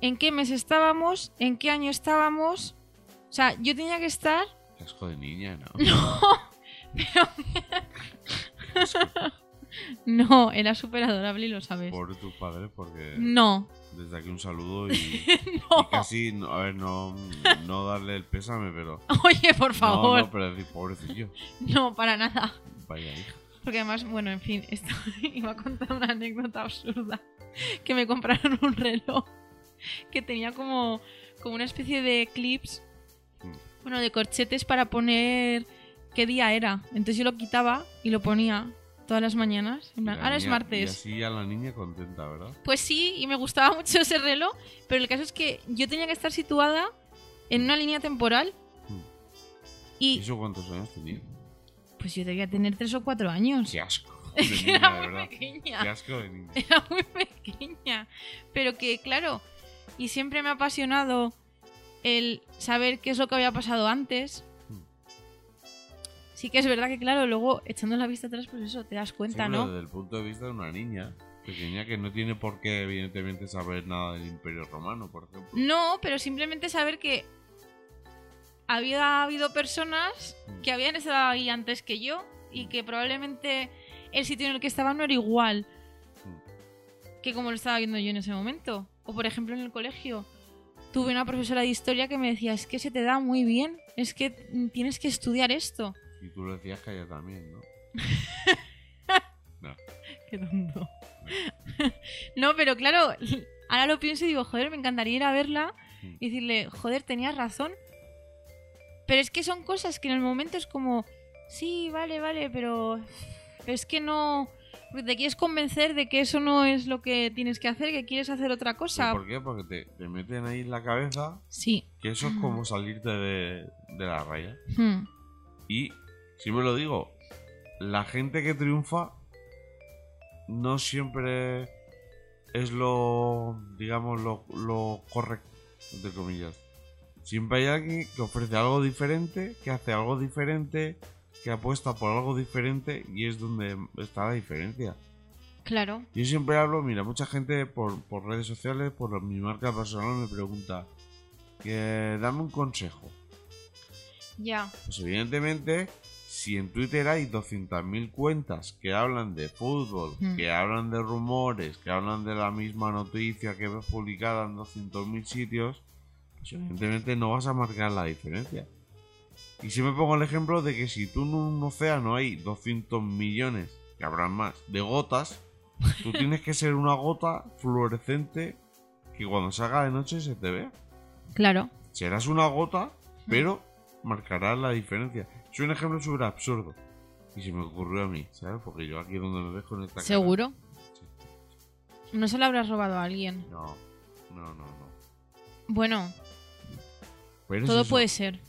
S2: en qué mes estábamos, en qué año estábamos. O sea, yo tenía que estar
S1: Qué asco de niña, ¿no?
S2: No, era súper adorable y lo sabes.
S1: Por tus padres, porque
S2: No,
S1: desde aquí un saludo y, y
S2: no.
S1: casi, no- a ver, no, no darle el pésame, pero.
S2: Oye, por
S1: No,
S2: favor.
S1: no, pero decir, pobrecillo.
S2: No, para nada.
S1: Vaya hija.
S2: Porque además, bueno, en fin, esto iba a contar una anécdota absurda. Que me compraron un reloj que tenía como, como una especie de clips,
S1: Mm.
S2: bueno, de corchetes para poner qué día era. Entonces yo lo quitaba y lo ponía todas las mañanas. En plan,
S1: La
S2: ahora es
S1: niña- Y
S2: martes.
S1: así ya la niña contenta, ¿verdad?
S2: Pues sí, y me gustaba mucho ese reloj, pero el caso es que yo tenía que estar situada en una línea temporal
S1: Mm.
S2: y
S1: ¿Y eso cuántos años tenía?
S2: pues yo debía tener tres o cuatro años.
S1: Qué asco. De niña,
S2: era
S1: de
S2: muy
S1: verdad. Qué
S2: pequeña.
S1: asco de niña.
S2: Era muy pequeña. Pero que, claro, y siempre me ha apasionado el saber qué es lo que había pasado antes. Sí que es verdad que, claro, luego echando la vista atrás, pues eso, te das cuenta,
S1: Sí, pero
S2: ¿no?
S1: Desde el punto de vista de una niña pequeña que no tiene por qué, evidentemente, saber nada del Imperio Romano, por ejemplo.
S2: No, pero simplemente saber que había habido personas
S1: Mm.
S2: que habían estado ahí antes que yo y que probablemente el sitio en el que estaban no era igual
S1: Mm.
S2: que como lo estaba viendo yo en ese momento. O por ejemplo en el colegio tuve una profesora de historia que me decía, es que se te da muy bien, es que tienes que estudiar esto.
S1: Y tú lo decías que ella también, ¿no?
S2: Qué tonto. no, pero claro, ahora lo pienso y digo, joder, me encantaría ir a verla y decirle, joder, tenías razón. Pero es que son cosas que en el momento es como, sí, vale, vale, pero es que no... porque Te quieres convencer de que eso no es lo que tienes que hacer, que quieres hacer otra cosa.
S1: ¿Por qué? Porque te, te meten ahí en la cabeza
S2: Sí.
S1: que eso es como salirte de, de la raya.
S2: Hmm.
S1: Y, siempre lo digo, la gente que triunfa no siempre es lo, digamos, lo, lo correcto, entre comillas. Siempre hay alguien que ofrece algo diferente, que hace algo diferente, que apuesta por algo diferente y es donde está la diferencia.
S2: Claro.
S1: Yo siempre hablo, mira, mucha gente por, por redes sociales, por mi marca personal me pregunta, que dame un consejo.
S2: Ya.
S1: Pues evidentemente, si en Twitter hay 200.000 cuentas que hablan de fútbol,
S2: Hmm.
S1: que hablan de rumores, que hablan de la misma noticia que ves publicada en 200.000 sitios, pues evidentemente no vas a marcar la diferencia. Y si me pongo el ejemplo de que si tú en un océano hay 200 millones, que habrán más, de gotas, tú tienes que ser una gota fluorescente que cuando salga de noche se te vea.
S2: Claro.
S1: Serás una gota, pero marcarás la diferencia. Es un ejemplo súper absurdo. Y se me ocurrió a mí, ¿sabes? Porque yo aquí donde me ves con esta cara-
S2: ¿Seguro? ¿No se lo habrás robado a alguien?
S1: No, no, no, no.
S2: Bueno,
S1: Pero
S2: todo puede ser.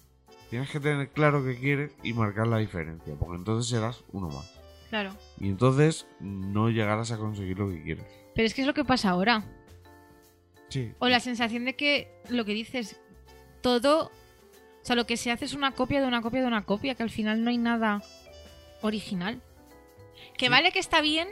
S1: Tienes que tener claro qué quieres y marcar la diferencia, porque entonces serás uno más.
S2: Claro.
S1: Y entonces no llegarás a conseguir lo que quieres.
S2: Pero es que es lo que pasa ahora.
S1: Sí.
S2: O la sensación de que lo que dices, todo. O sea, lo que se hace es una copia de una copia de una copia, que al final no hay nada original. Que
S1: Sí.
S2: vale que está bien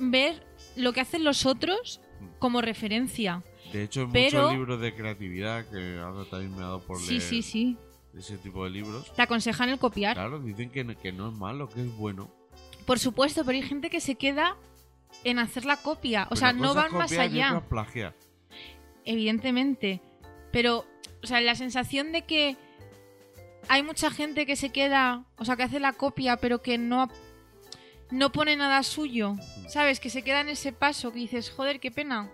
S2: ver lo que hacen los otros como referencia.
S1: De hecho, en
S2: Pero-
S1: muchos libros de creatividad, que ahora también me ha dado por
S2: Sí,
S1: leer
S2: sí, sí.
S1: Ese tipo de libros,
S2: Te aconsejan el copiar.
S1: claro, dicen que no, que no es malo, que es bueno.
S2: Por supuesto, pero hay gente que se queda en hacer la copia. O
S1: Pero
S2: sea, no van más allá.
S1: plagiar.
S2: evidentemente. Pero, o sea, la sensación de que hay mucha gente que se queda, o sea, que hace la copia, pero que no, no pone nada suyo, ¿sabes? Que se queda en ese paso que dices, joder, qué pena.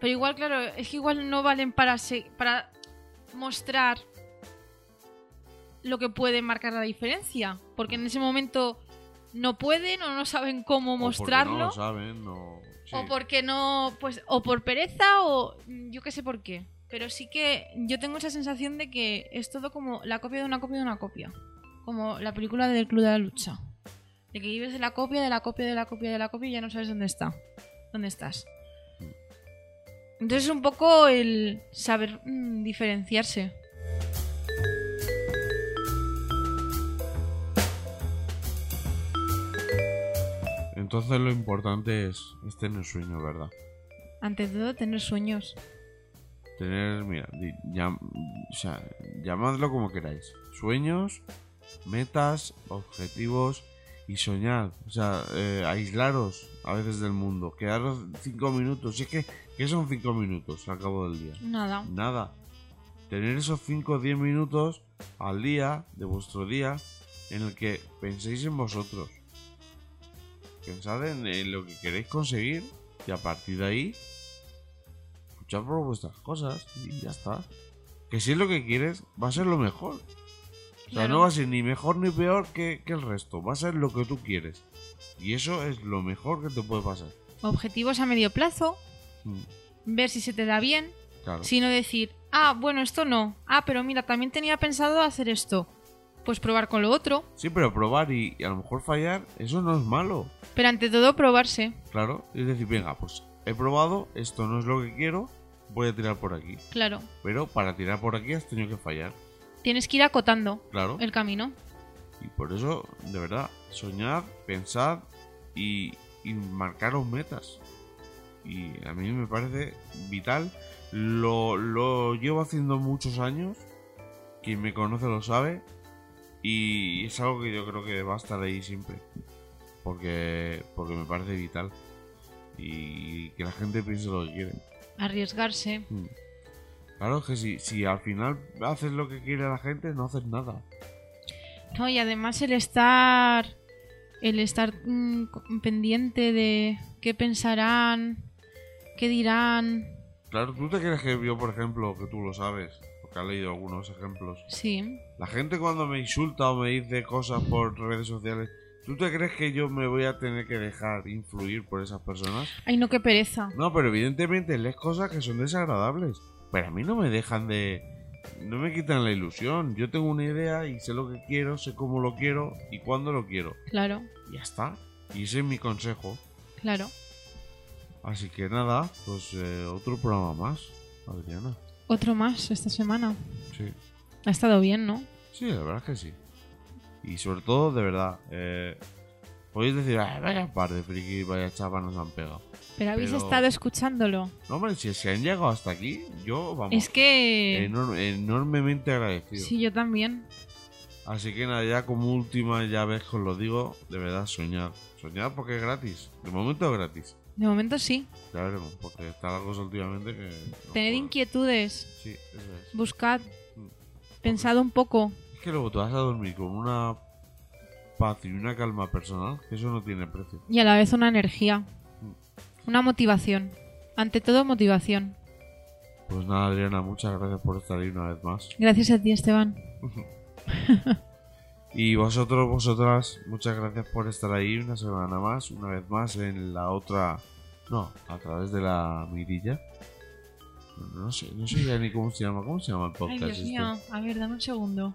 S2: Pero igual, claro, es que igual no valen para, se- para mostrar lo que puede marcar la diferencia. Porque en ese momento no pueden o no saben cómo
S1: O
S2: mostrarlo.
S1: No lo saben, o... sí.
S2: O porque no, pues, o por pereza o mm, yo qué sé por qué. Pero sí que yo tengo esa sensación de que es todo como la copia de una copia de una copia. Como la película del Club de la Lucha. De que vives de la copia, de la copia, de la copia, de la copia y ya no sabes dónde está. ¿Dónde estás? Entonces es un poco el saber mm, diferenciarse.
S1: Entonces lo importante es, es tener sueño, ¿verdad?
S2: Ante todo, tener sueños.
S1: Tener, mira, llam- o sea, llamadlo como queráis. Sueños, metas, objetivos y soñar. O sea, eh, aislaros a veces del mundo. Quedaros cinco minutos. Si es que, ¿qué son cinco minutos al cabo del día?
S2: Nada.
S1: Nada. Tener esos 5 o 10 minutos al día de vuestro día en el que penséis en vosotros. Pensad en, en lo que queréis conseguir y a partir de ahí luchad por vuestras cosas y ya está. Que si es lo que quieres, va a ser lo mejor. O sea,
S2: Claro.
S1: no va a ser ni mejor ni peor que, que el resto. Va a ser lo que tú quieres. Y eso es lo mejor que te puede pasar.
S2: Objetivos a medio plazo.
S1: Mm,
S2: Ver si se te da bien.
S1: Claro.
S2: Sino decir, ah, bueno, esto no. Ah, pero mira, también tenía pensado hacer esto. Pues probar con lo otro.
S1: Sí, pero probar y, y a lo mejor fallar, eso no es malo.
S2: Pero ante todo, probarse.
S1: Claro, es decir, venga, pues he probado, esto no es lo que quiero, voy a tirar por aquí.
S2: Claro.
S1: Pero para tirar por aquí has tenido que fallar,
S2: Tienes que ir acotando
S1: claro.
S2: el camino.
S1: Y por eso, de verdad, soñar, pensar y, y marcaros metas. Y a mí me parece vital. Lo, lo llevo haciendo muchos años. Quien me conoce lo sabe. Y es algo que yo creo que va a estar ahí siempre. Porque, porque me parece vital. Y que la gente piense lo que quiere.
S2: Arriesgarse.
S1: Mm. Claro, que si, si al final haces lo que quiere la gente, no haces nada.
S2: No, y además el estar. El estar mm, pendiente de qué pensarán, qué dirán.
S1: Claro, ¿tú te crees que yo, por ejemplo, que tú lo sabes, porque has leído algunos ejemplos,
S2: Sí.
S1: la gente cuando me insulta o me dice cosas por redes sociales, ¿tú te crees que yo me voy a tener que dejar influir por esas personas?
S2: Ay, no, qué pereza.
S1: No, pero evidentemente lees cosas que son desagradables. Pero a mí no me dejan de... No me quitan la ilusión. Yo tengo una idea y sé lo que quiero, sé cómo lo quiero y cuándo lo quiero.
S2: Claro,
S1: Y ya está. Y ese es mi consejo.
S2: claro.
S1: Así que nada, pues eh, otro programa más, Adriana.
S2: Otro más esta semana.
S1: Sí.
S2: Ha estado bien, ¿no?
S1: Sí, la verdad es que sí. Y sobre todo, de verdad, eh, podéis decir, "Ay, vaya par de friki, vaya chapa nos han pegado.
S2: Pero habéis
S1: Pero-
S2: estado escuchándolo.
S1: No, hombre, si se han llegado hasta aquí, yo, vamos,
S2: Es que...
S1: enor- enormemente agradecido.
S2: Sí, yo también.
S1: Así que nada, ya como última ya vez que os lo digo, de verdad, soñar. Soñar porque es gratis. De momento es gratis.
S2: De momento sí.
S1: Ya veremos, porque está la cosa últimamente que... no
S2: Tened
S1: puedo.
S2: inquietudes,
S1: Sí, eso es.
S2: buscad,
S1: Mm.
S2: pensad un poco.
S1: Es que luego te vas a dormir con una paz y una calma personal que eso no tiene precio.
S2: Y a la vez una energía. Una motivación. Ante todo, motivación.
S1: Pues nada, Adriana, muchas gracias por estar ahí una vez más.
S2: Gracias a ti, Esteban.
S1: Y vosotros, vosotras, muchas gracias por estar ahí una semana más, una vez más en la otra... No, a través de la mirilla. No sé, no sé ya ni cómo se llama. ¿Cómo se llama el
S2: Ay,
S1: podcast
S2: Dios
S1: este?
S2: mío. A ver, dame un segundo.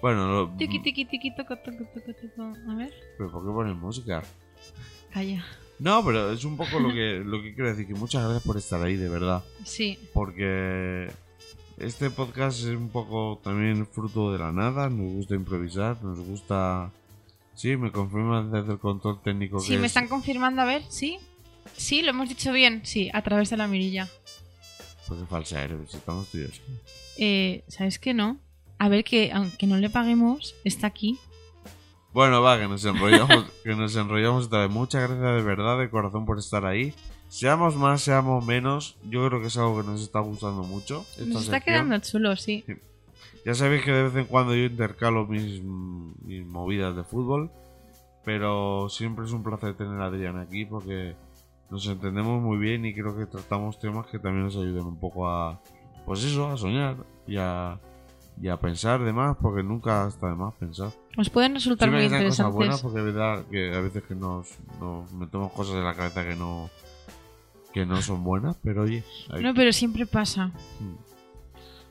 S1: Bueno, lo-
S2: Tiki, tiki, tiki, toco, toco, toco, toco. A ver.
S1: ¿pero ¿por qué pones música?
S2: Calla.
S1: No, pero es un poco lo que, lo que quiero decir, que muchas gracias por estar ahí, de verdad.
S2: Sí.
S1: Porque este podcast es un poco también fruto de la nada, nos gusta improvisar, nos gusta... Sí, me confirman desde el control técnico
S2: Sí,
S1: que
S2: me
S1: es-
S2: están confirmando. A ver, ¿sí? Sí, lo hemos dicho bien. Sí, a través de la mirilla.
S1: Porque falsa eres, estamos tíos.
S2: Eh, ¿Sabes qué no? A ver, que aunque no le paguemos, está aquí.
S1: Bueno, va, que nos enrollamos, que nos enrollamos esta vez. Muchas gracias de verdad, de corazón, por estar ahí. Seamos más, seamos menos, yo creo que es algo que nos está gustando mucho. esta
S2: Nos está
S1: sección.
S2: quedando chulo, sí.
S1: Ya sabéis que de vez en cuando yo intercalo mis, mis movidas de fútbol, pero siempre es un placer tener a Adrián aquí porque nos entendemos muy bien y creo que tratamos temas que también nos ayudan un poco a, pues eso, a soñar y a, y a pensar de más, porque nunca está de más pensar.
S2: Os pueden resultar muy
S1: sean cosas buenas,
S2: interesantes.
S1: porque es verdad que a veces que nos, nos metemos cosas en la cabeza que no que no son buenas, pero oye, hay-
S2: No, pero siempre pasa.
S1: Mm.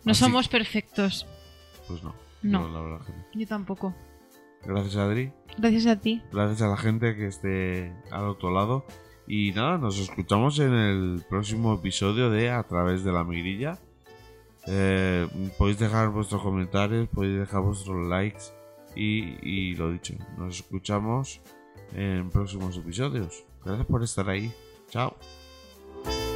S2: No
S1: Así-
S2: somos perfectos.
S1: pues no.
S2: No.
S1: Yo, la verdad que no.
S2: Yo tampoco.
S1: Gracias Adri.
S2: Gracias a ti.
S1: Gracias a la gente que esté al otro lado. Y nada, nos escuchamos en el próximo episodio de A través de la mirilla. Eh, podéis dejar vuestros comentarios, podéis dejar vuestros likes. Y, y lo dicho, nos escuchamos en próximos episodios. Gracias por estar ahí. Chao. Thank you.